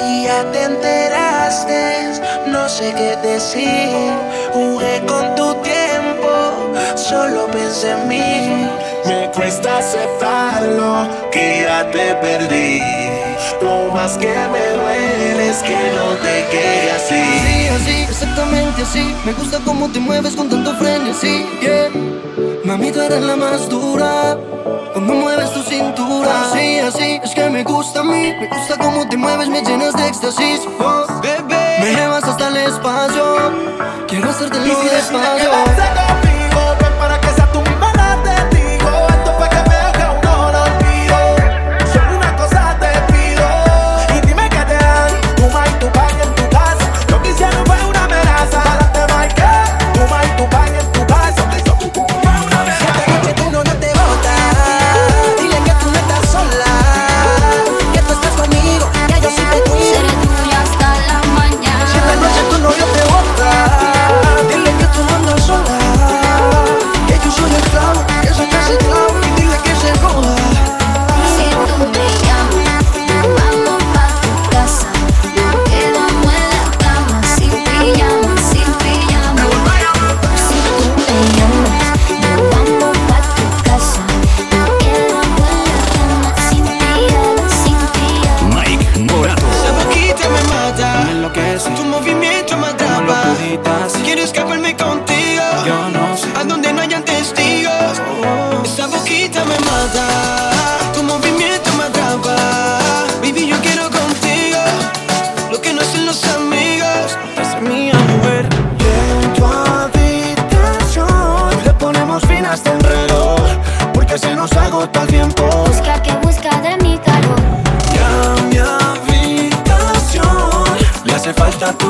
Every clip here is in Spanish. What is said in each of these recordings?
Y ya te enteraste, no sé qué decir. Jugué con tu tiempo, solo pensé en mí. Me cuesta aceptarlo, que ya te perdí. Lo más que me duele es que no así. Me gusta cómo te mueves con tanto frenesí. Yeah. Mami, tú eres la más dura. Cuando mueves tu cintura, sí, así es que me gusta a mí. Me gusta cómo te mueves, me llenas de éxtasis. Oh, bebé, me llevas hasta el espacio. Quiero hacerte el despacio.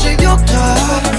quiero tener